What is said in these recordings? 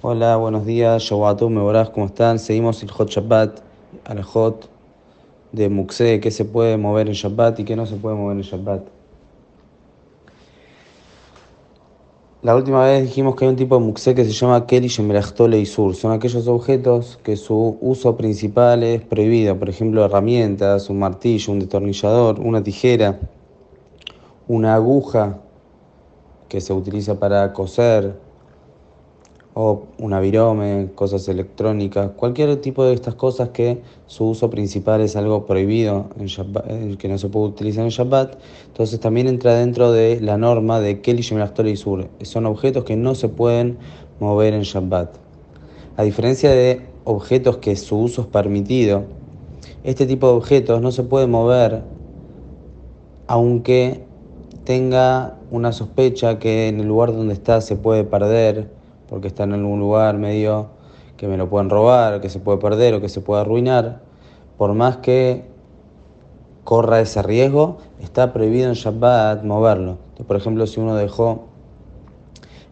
Hola, buenos días, Shawatum, Meboraj, ¿cómo están? Seguimos el Hot Shabbat, al Hot de Muxé, qué se puede mover en Shabbat y qué no se puede mover en Shabbat. La última vez dijimos que hay un tipo de Muxé que se llama Keli y Sur. Son aquellos objetos que su uso principal es prohibido, por ejemplo, herramientas, un martillo, un destornillador, una tijera, una aguja que se utiliza para coser o una virome, cosas electrónicas, cualquier tipo de estas cosas que su uso principal es algo prohibido, en eh, que no se puede utilizar en Shabbat, entonces también entra dentro de la norma de Keli y Sur. Son objetos que no se pueden mover en Shabbat. A diferencia de objetos que su uso es permitido, este tipo de objetos no se puede mover aunque tenga una sospecha que en el lugar donde está se puede perder porque está en algún lugar medio que me lo pueden robar, que se puede perder o que se puede arruinar, por más que corra ese riesgo, está prohibido en Shabbat moverlo. por ejemplo, si uno dejó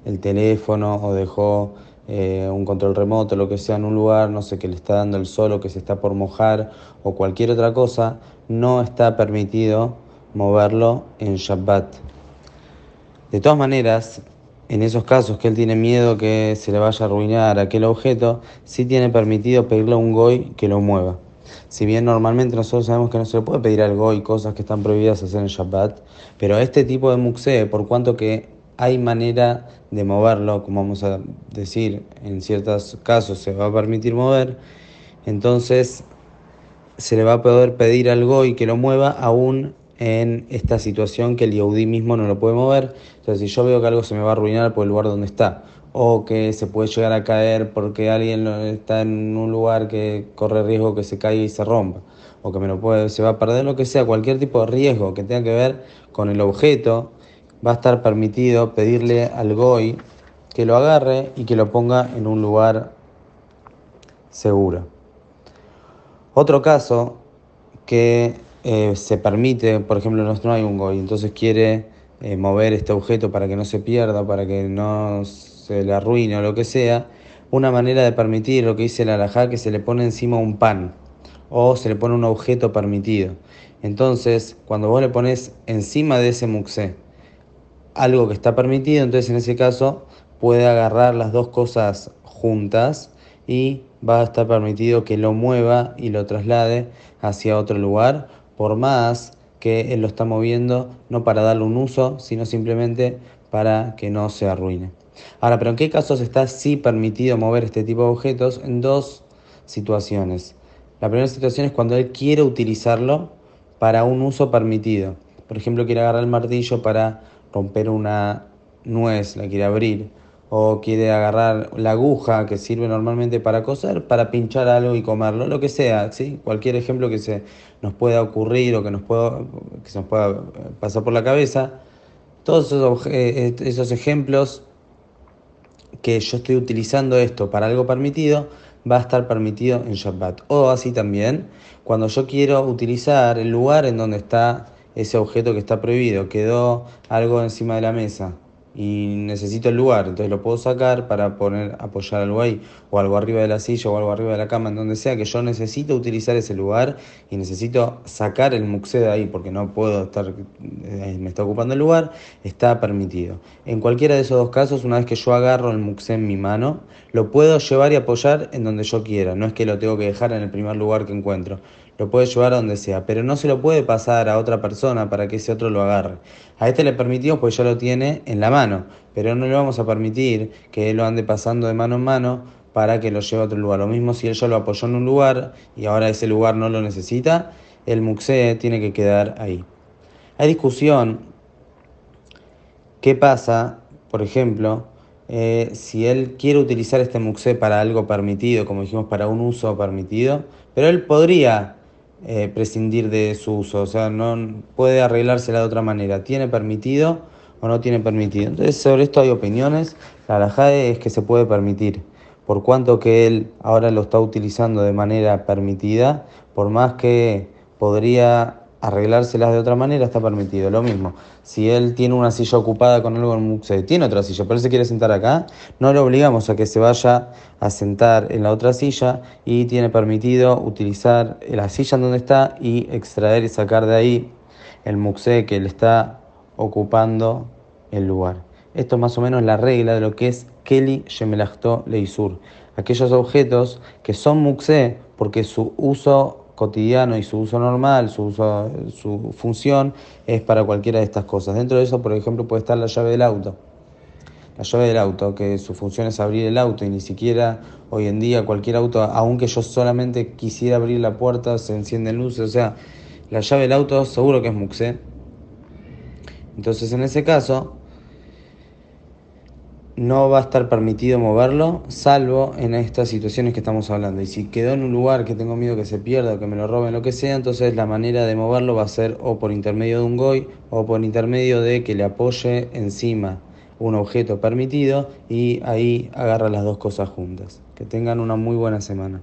el teléfono o dejó eh, un control remoto, lo que sea, en un lugar, no sé, que le está dando el sol o que se está por mojar o cualquier otra cosa, no está permitido moverlo en Shabbat. De todas maneras, en esos casos que él tiene miedo que se le vaya a arruinar aquel objeto, sí tiene permitido pedirle a un goy que lo mueva. Si bien normalmente nosotros sabemos que no se le puede pedir al goy cosas que están prohibidas hacer en Shabbat, pero este tipo de muxé, por cuanto que hay manera de moverlo, como vamos a decir, en ciertos casos se va a permitir mover, entonces se le va a poder pedir al goy que lo mueva aún en esta situación que el Yehudi mismo no lo puede mover. Entonces, si yo veo que algo se me va a arruinar por el lugar donde está, o que se puede llegar a caer porque alguien está en un lugar que corre riesgo que se caiga y se rompa, o que me lo puede, se va a perder, lo que sea, cualquier tipo de riesgo que tenga que ver con el objeto, va a estar permitido pedirle al GOI que lo agarre y que lo ponga en un lugar seguro. Otro caso que eh, se permite, por ejemplo, no hay un GOI, entonces quiere eh, mover este objeto para que no se pierda, para que no se le arruine o lo que sea, una manera de permitir lo que dice la alajá, que se le pone encima un pan o se le pone un objeto permitido. Entonces, cuando vos le pones encima de ese muxé algo que está permitido, entonces en ese caso puede agarrar las dos cosas juntas y va a estar permitido que lo mueva y lo traslade hacia otro lugar por más que él lo está moviendo, no para darle un uso, sino simplemente para que no se arruine. Ahora, pero ¿en qué casos está sí permitido mover este tipo de objetos? En dos situaciones. La primera situación es cuando él quiere utilizarlo para un uso permitido. Por ejemplo, quiere agarrar el martillo para romper una nuez, la quiere abrir o quiere agarrar la aguja que sirve normalmente para coser, para pinchar algo y comerlo, lo que sea, ¿sí? cualquier ejemplo que se nos pueda ocurrir o que, nos pueda, que se nos pueda pasar por la cabeza, todos esos, eh, esos ejemplos que yo estoy utilizando esto para algo permitido, va a estar permitido en Shabbat. O así también, cuando yo quiero utilizar el lugar en donde está ese objeto que está prohibido, quedó algo encima de la mesa, y necesito el lugar, entonces lo puedo sacar para poner, apoyar algo ahí, o algo arriba de la silla, o algo arriba de la cama, en donde sea, que yo necesito utilizar ese lugar y necesito sacar el muxé de ahí, porque no puedo estar, eh, me está ocupando el lugar, está permitido. En cualquiera de esos dos casos, una vez que yo agarro el muxé en mi mano, lo puedo llevar y apoyar en donde yo quiera, no es que lo tengo que dejar en el primer lugar que encuentro lo puede llevar a donde sea, pero no se lo puede pasar a otra persona para que ese otro lo agarre. A este le permitió, pues ya lo tiene en la mano, pero no le vamos a permitir que él lo ande pasando de mano en mano para que lo lleve a otro lugar. Lo mismo si él ya lo apoyó en un lugar y ahora ese lugar no lo necesita, el muxé tiene que quedar ahí. Hay discusión, ¿qué pasa, por ejemplo, eh, si él quiere utilizar este muxé para algo permitido, como dijimos, para un uso permitido, pero él podría eh, prescindir de su uso, o sea, no puede arreglársela de otra manera, tiene permitido o no tiene permitido. Entonces, sobre esto hay opiniones, la alajade es que se puede permitir, por cuanto que él ahora lo está utilizando de manera permitida, por más que podría arreglárselas de otra manera está permitido. Lo mismo, si él tiene una silla ocupada con algo en Muxe, tiene otra silla, pero él se quiere sentar acá, no le obligamos a que se vaya a sentar en la otra silla y tiene permitido utilizar la silla en donde está y extraer y sacar de ahí el Muxe que le está ocupando el lugar. Esto es más o menos la regla de lo que es Keli Shemelachto Leisur. Aquellos objetos que son Muxe porque su uso cotidiano y su uso normal, su, su función es para cualquiera de estas cosas. Dentro de eso, por ejemplo, puede estar la llave del auto. La llave del auto, que su función es abrir el auto y ni siquiera hoy en día cualquier auto, aunque yo solamente quisiera abrir la puerta, se encienden luces. O sea, la llave del auto seguro que es muxe. Entonces, en ese caso, no va a estar permitido moverlo, salvo en estas situaciones que estamos hablando. Y si quedó en un lugar que tengo miedo que se pierda o que me lo roben, lo que sea, entonces la manera de moverlo va a ser o por intermedio de un GOI o por intermedio de que le apoye encima un objeto permitido y ahí agarra las dos cosas juntas. Que tengan una muy buena semana.